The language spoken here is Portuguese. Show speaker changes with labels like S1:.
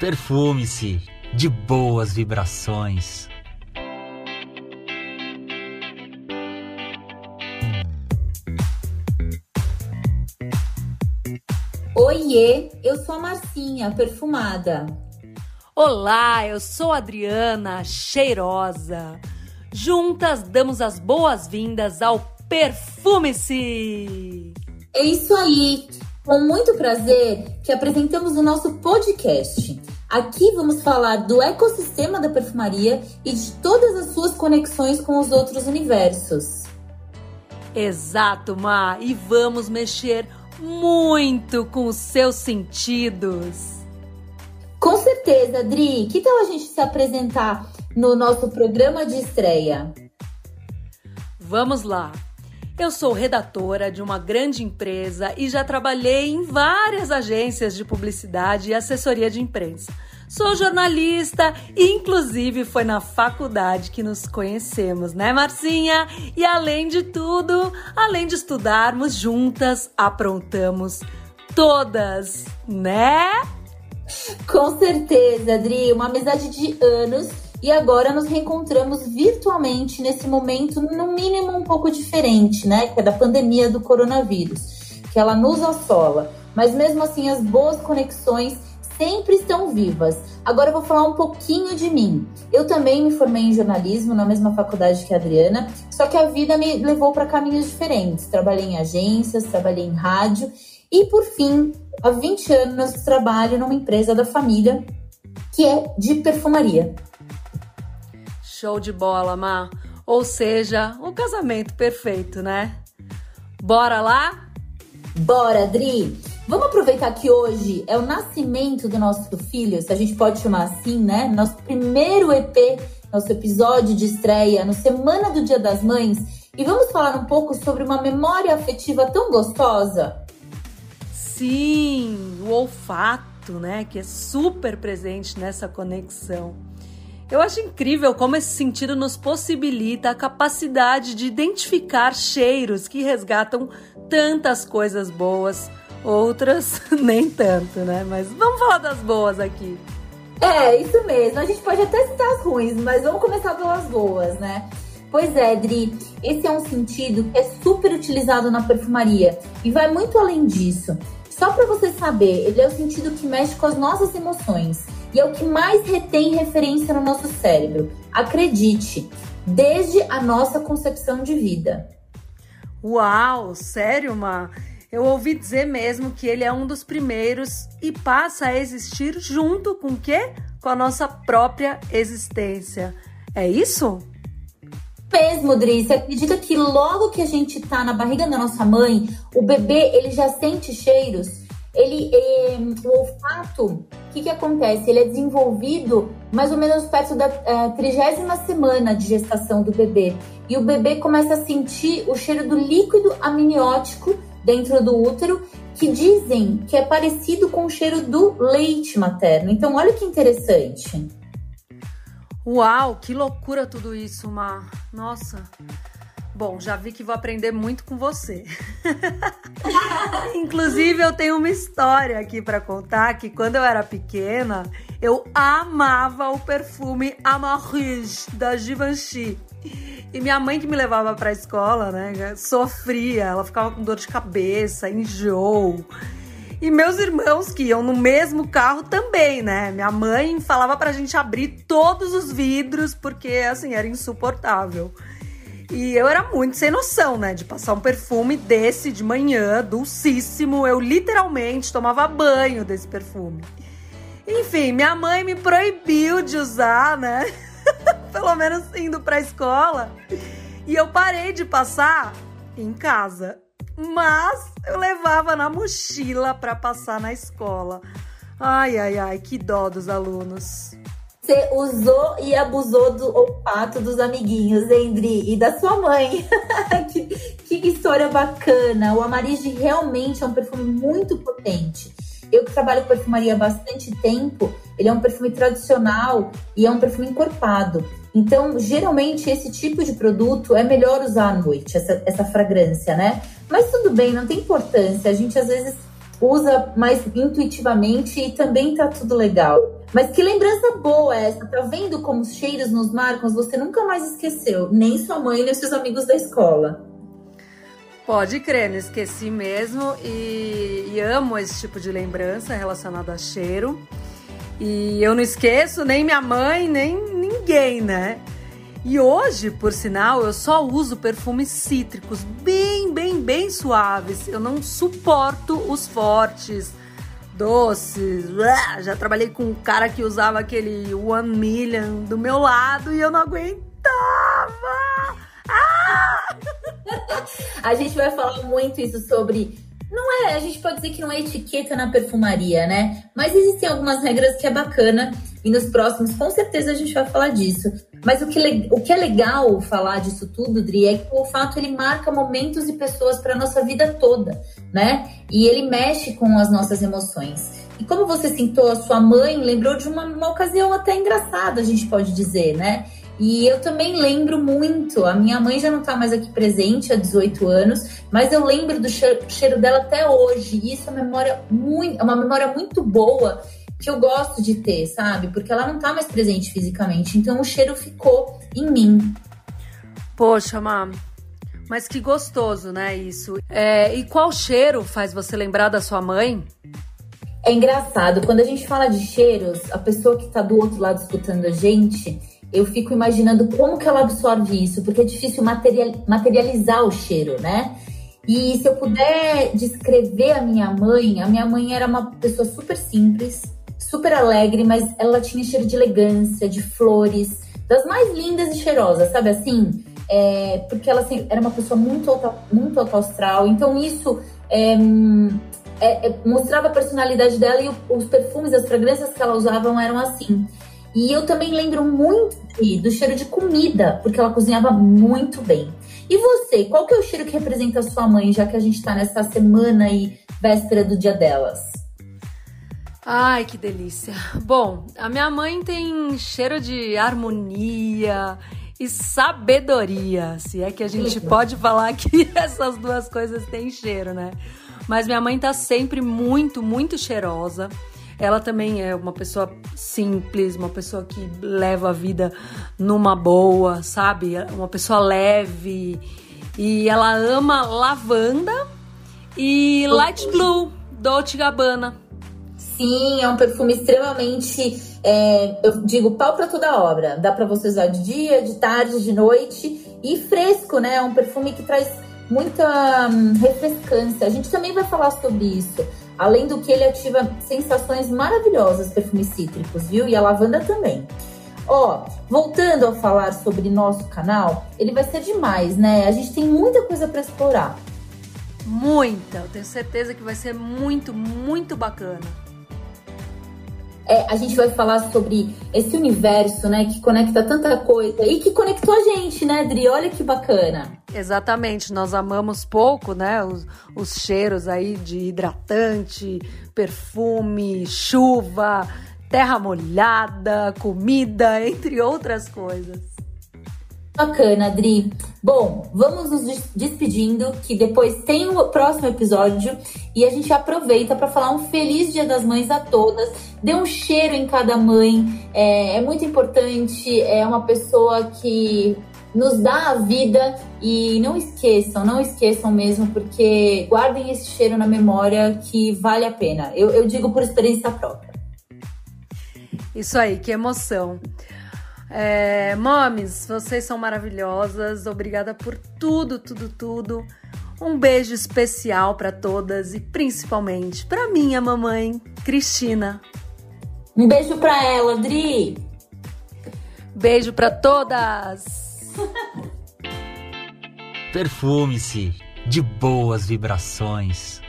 S1: Perfume-se de boas vibrações.
S2: Oiê, eu sou a Marcinha, perfumada.
S3: Olá, eu sou a Adriana, cheirosa. Juntas damos as boas-vindas ao Perfume-se!
S2: É isso aí! Com muito prazer que apresentamos o nosso podcast. Aqui vamos falar do ecossistema da perfumaria e de todas as suas conexões com os outros universos.
S3: Exato, Ma! E vamos mexer muito com os seus sentidos.
S2: Com certeza, Adri. Que tal a gente se apresentar no nosso programa de estreia?
S3: Vamos lá. Eu sou redatora de uma grande empresa e já trabalhei em várias agências de publicidade e assessoria de imprensa. Sou jornalista e, inclusive, foi na faculdade que nos conhecemos, né, Marcinha? E além de tudo, além de estudarmos juntas, aprontamos todas, né?
S2: Com certeza, Adri, uma amizade de anos e agora nos reencontramos virtualmente nesse momento, no mínimo um pouco diferente, né? Que é da pandemia do coronavírus, que ela nos assola. Mas mesmo assim, as boas conexões sempre estão vivas. Agora eu vou falar um pouquinho de mim. Eu também me formei em jornalismo na mesma faculdade que a Adriana, só que a vida me levou para caminhos diferentes. Trabalhei em agências, trabalhei em rádio e por fim, há 20 anos trabalho numa empresa da família que é de perfumaria.
S3: Show de bola, Má. Ou seja, o um casamento perfeito, né? Bora lá?
S2: Bora, Dri! Vamos aproveitar que hoje é o nascimento do nosso filho, se a gente pode chamar assim, né? Nosso primeiro EP, nosso episódio de estreia, no Semana do Dia das Mães. E vamos falar um pouco sobre uma memória afetiva tão gostosa?
S3: Sim, o olfato, né? Que é super presente nessa conexão. Eu acho incrível como esse sentido nos possibilita a capacidade de identificar cheiros que resgatam tantas coisas boas, outras nem tanto, né? Mas vamos falar das boas aqui.
S2: É, isso mesmo. A gente pode até citar as ruins, mas vamos começar pelas boas, né? Pois é, Dri, esse é um sentido que é super utilizado na perfumaria e vai muito além disso. Só para você saber, ele é o sentido que mexe com as nossas emoções e é o que mais retém referência no nosso cérebro. Acredite, desde a nossa concepção de vida.
S3: Uau, sério, Ma? Eu ouvi dizer mesmo que ele é um dos primeiros e passa a existir junto com o quê? Com a nossa própria existência. É isso?
S2: Mesmo, Dri, você acredita que logo que a gente tá na barriga da nossa mãe, o bebê ele já sente cheiros? Ele, é, o olfato, o que, que acontece? Ele é desenvolvido mais ou menos perto da é, trigésima semana de gestação do bebê. E o bebê começa a sentir o cheiro do líquido amniótico dentro do útero, que dizem que é parecido com o cheiro do leite materno. Então, olha que interessante.
S3: Uau, que loucura tudo isso, Mar. Nossa. Bom, já vi que vou aprender muito com você. Inclusive, eu tenho uma história aqui para contar que quando eu era pequena, eu amava o perfume Amarige da Givenchy. E minha mãe que me levava para a escola, né, sofria, ela ficava com dor de cabeça, enjoo. E meus irmãos que iam no mesmo carro também, né? Minha mãe falava pra gente abrir todos os vidros porque assim era insuportável. E eu era muito sem noção, né? De passar um perfume desse de manhã, dulcíssimo. Eu literalmente tomava banho desse perfume. Enfim, minha mãe me proibiu de usar, né? Pelo menos indo pra escola. E eu parei de passar em casa. Mas eu levava na mochila para passar na escola. Ai, ai, ai, que dó dos alunos.
S2: Você usou e abusou do olfato dos amiguinhos, Endri, e da sua mãe. que, que, história bacana. O Amarige realmente é um perfume muito potente. Eu que trabalho com perfumaria há bastante tempo, ele é um perfume tradicional e é um perfume encorpado. Então, geralmente, esse tipo de produto é melhor usar à noite, essa, essa fragrância, né? Mas tudo bem, não tem importância. A gente às vezes usa mais intuitivamente e também tá tudo legal. Mas que lembrança boa essa, tá vendo como os cheiros nos marcam? Você nunca mais esqueceu, nem sua mãe, nem seus amigos da escola.
S3: Pode crer, não esqueci mesmo e, e amo esse tipo de lembrança relacionada a cheiro. E eu não esqueço nem minha mãe, nem ninguém, né? E hoje, por sinal, eu só uso perfumes cítricos bem, bem, bem suaves. Eu não suporto os fortes, doces. Já trabalhei com um cara que usava aquele One Million do meu lado e eu não aguentava. Ah!
S2: a gente vai falar muito isso sobre não é, a gente pode dizer que não é etiqueta na perfumaria, né? Mas existem algumas regras que é bacana e nos próximos, com certeza, a gente vai falar disso. Mas o que, o que é legal falar disso tudo, Dri, é que o olfato ele marca momentos e pessoas para nossa vida toda, né? E ele mexe com as nossas emoções. E como você citou a sua mãe, lembrou de uma, uma ocasião até engraçada, a gente pode dizer, né? E eu também lembro muito, a minha mãe já não está mais aqui presente há 18 anos, mas eu lembro do cheiro, cheiro dela até hoje. E isso é uma memória muito, é uma memória muito boa que eu gosto de ter, sabe? Porque ela não está mais presente fisicamente, então o cheiro ficou em mim.
S3: Poxa, Má, mas que gostoso, né? Isso. É, e qual cheiro faz você lembrar da sua mãe?
S2: É engraçado, quando a gente fala de cheiros, a pessoa que está do outro lado escutando a gente, eu fico imaginando como que ela absorve isso, porque é difícil material, materializar o cheiro, né? E se eu puder descrever a minha mãe, a minha mãe era uma pessoa super simples, super alegre, mas ela tinha cheiro de elegância, de flores, das mais lindas e cheirosas, sabe assim? É, porque ela assim, era uma pessoa muito muito alta então isso é, é, é mostrava a personalidade dela e os perfumes, as fragrâncias que ela usava eram assim. E eu também lembro muito do cheiro de comida, porque ela cozinhava muito bem. E você, qual que é o cheiro que representa a sua mãe, já que a gente está nessa semana e véspera do dia delas?
S3: Ai, que delícia. Bom, a minha mãe tem cheiro de harmonia e sabedoria, se é que a gente pode falar que essas duas coisas têm cheiro, né? Mas minha mãe tá sempre muito, muito cheirosa. Ela também é uma pessoa simples, uma pessoa que leva a vida numa boa, sabe? Uma pessoa leve. E ela ama lavanda e light blue, Dolce Gabbana.
S2: Sim, é um perfume extremamente, é, eu digo, pau para toda obra. Dá para você usar de dia, de tarde, de noite e fresco, né? É um perfume que traz muita hum, refrescância. A gente também vai falar sobre isso. Além do que ele ativa sensações maravilhosas, perfumes cítricos, viu? E a lavanda também. Ó, voltando a falar sobre nosso canal, ele vai ser demais, né? A gente tem muita coisa para explorar.
S3: Muita, eu tenho certeza que vai ser muito, muito bacana.
S2: É, a gente vai falar sobre esse universo, né, que conecta tanta coisa e que conectou a gente, né, Dri? Olha que bacana.
S3: Exatamente, nós amamos pouco, né? Os, os cheiros aí de hidratante, perfume, chuva, terra molhada, comida, entre outras coisas.
S2: Bacana, Adri. Bom, vamos nos despedindo, que depois tem o próximo episódio e a gente aproveita para falar um feliz Dia das Mães a todas. Dê um cheiro em cada mãe, é, é muito importante. É uma pessoa que nos dá a vida e não esqueçam, não esqueçam mesmo, porque guardem esse cheiro na memória que vale a pena. Eu, eu digo por experiência própria.
S3: Isso aí, que emoção. É, mames, vocês são maravilhosas. Obrigada por tudo, tudo, tudo. Um beijo especial para todas e principalmente para minha mamãe, Cristina.
S2: Um beijo para ela, Dri.
S3: Beijo para todas.
S1: Perfume-se de boas vibrações.